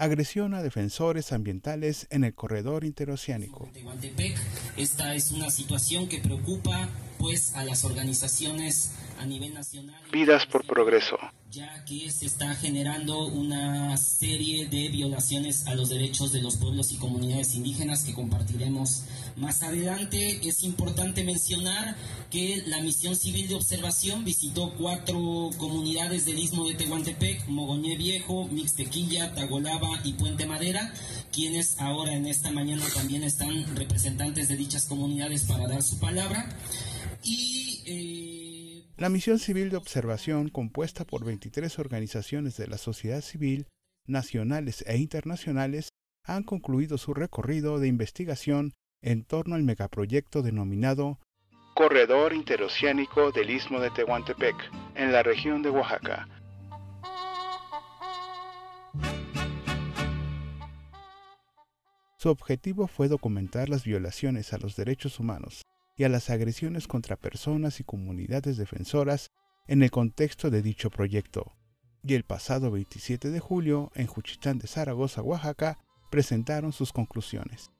agresión a defensores ambientales en el corredor interoceánico. Esta es una situación que preocupa pues a las organizaciones a nivel nacional. Vidas por progreso. Ya que se está generando una serie de violaciones a los derechos de los pueblos y comunidades indígenas que compartiremos más adelante. Es importante mencionar que la misión civil de observación visitó cuatro comunidades del istmo de Tehuantepec, Mogoñé Viejo, Mixtequilla, Tagolaba y Puente Madera, quienes ahora en esta mañana también están representantes de dichas comunidades para dar su palabra. Y, La misión civil de observación, compuesta por 23 organizaciones de la sociedad civil, nacionales e internacionales, han concluido su recorrido de investigación en torno al megaproyecto denominado Corredor Interoceánico del Istmo de Tehuantepec, en la región de Oaxaca. Su objetivo fue documentar las violaciones a los derechos humanos y a las agresiones contra personas y comunidades defensoras en el contexto de dicho proyecto. Y el pasado 27 de julio, en Juchitán de Zaragoza, Oaxaca, presentaron sus conclusiones.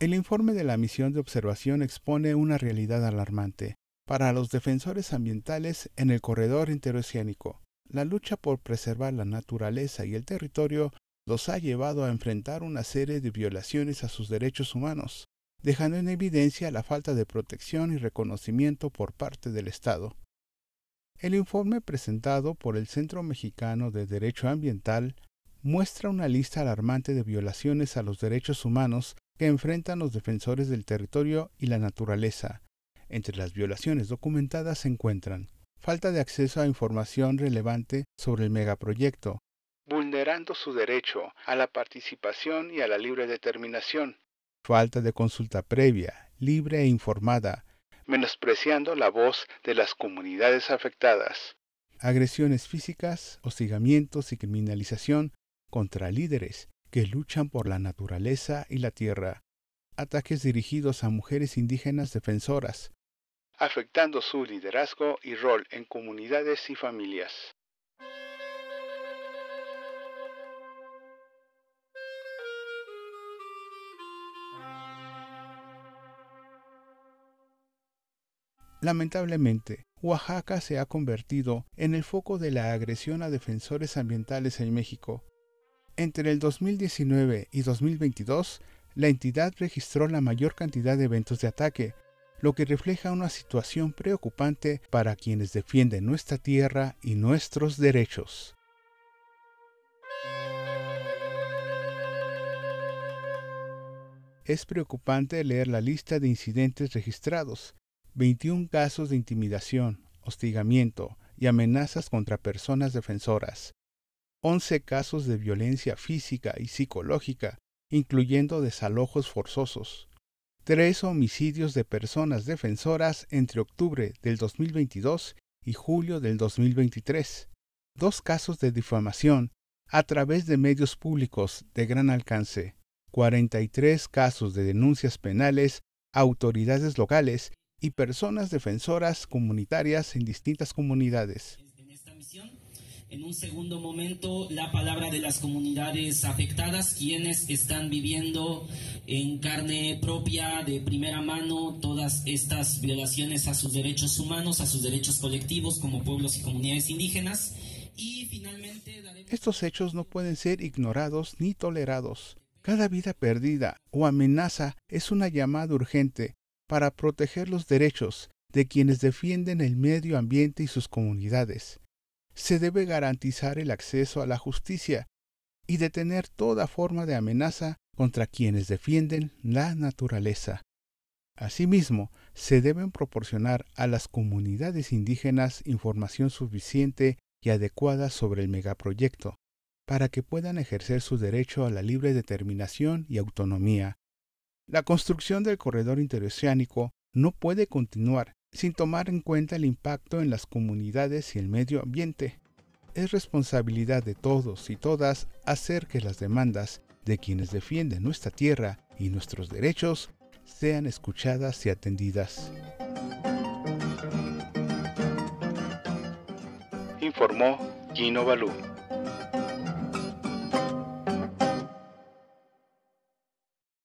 El informe de la misión de observación expone una realidad alarmante. Para los defensores ambientales en el corredor interoceánico, la lucha por preservar la naturaleza y el territorio los ha llevado a enfrentar una serie de violaciones a sus derechos humanos, dejando en evidencia la falta de protección y reconocimiento por parte del Estado. El informe presentado por el Centro Mexicano de Derecho Ambiental muestra una lista alarmante de violaciones a los derechos humanos que enfrentan los defensores del territorio y la naturaleza. Entre las violaciones documentadas se encuentran falta de acceso a información relevante sobre el megaproyecto, vulnerando su derecho a la participación y a la libre determinación, falta de consulta previa, libre e informada, menospreciando la voz de las comunidades afectadas, agresiones físicas, hostigamientos y criminalización contra líderes que luchan por la naturaleza y la tierra, ataques dirigidos a mujeres indígenas defensoras, afectando su liderazgo y rol en comunidades y familias. Lamentablemente, Oaxaca se ha convertido en el foco de la agresión a defensores ambientales en México. Entre el 2019 y 2022, la entidad registró la mayor cantidad de eventos de ataque, lo que refleja una situación preocupante para quienes defienden nuestra tierra y nuestros derechos. Es preocupante leer la lista de incidentes registrados, 21 casos de intimidación, hostigamiento y amenazas contra personas defensoras, 11 casos de violencia física y psicológica, incluyendo desalojos forzosos, 3 homicidios de personas defensoras entre octubre del 2022 y julio del 2023, 2 casos de difamación a través de medios públicos de gran alcance, 43 casos de denuncias penales a autoridades locales y personas defensoras comunitarias en distintas comunidades. En esta misión, en un segundo momento, la palabra de las comunidades afectadas, quienes están viviendo en carne propia, de primera mano, todas estas violaciones a sus derechos humanos, a sus derechos colectivos como pueblos y comunidades indígenas. Y finalmente... Estos hechos no pueden ser ignorados ni tolerados. Cada vida perdida o amenaza es una llamada urgente para proteger los derechos de quienes defienden el medio ambiente y sus comunidades. Se debe garantizar el acceso a la justicia y detener toda forma de amenaza contra quienes defienden la naturaleza. Asimismo, se deben proporcionar a las comunidades indígenas información suficiente y adecuada sobre el megaproyecto, para que puedan ejercer su derecho a la libre determinación y autonomía, la construcción del corredor interoceánico no puede continuar sin tomar en cuenta el impacto en las comunidades y el medio ambiente. Es responsabilidad de todos y todas hacer que las demandas de quienes defienden nuestra tierra y nuestros derechos sean escuchadas y atendidas. Informó Gino Balú.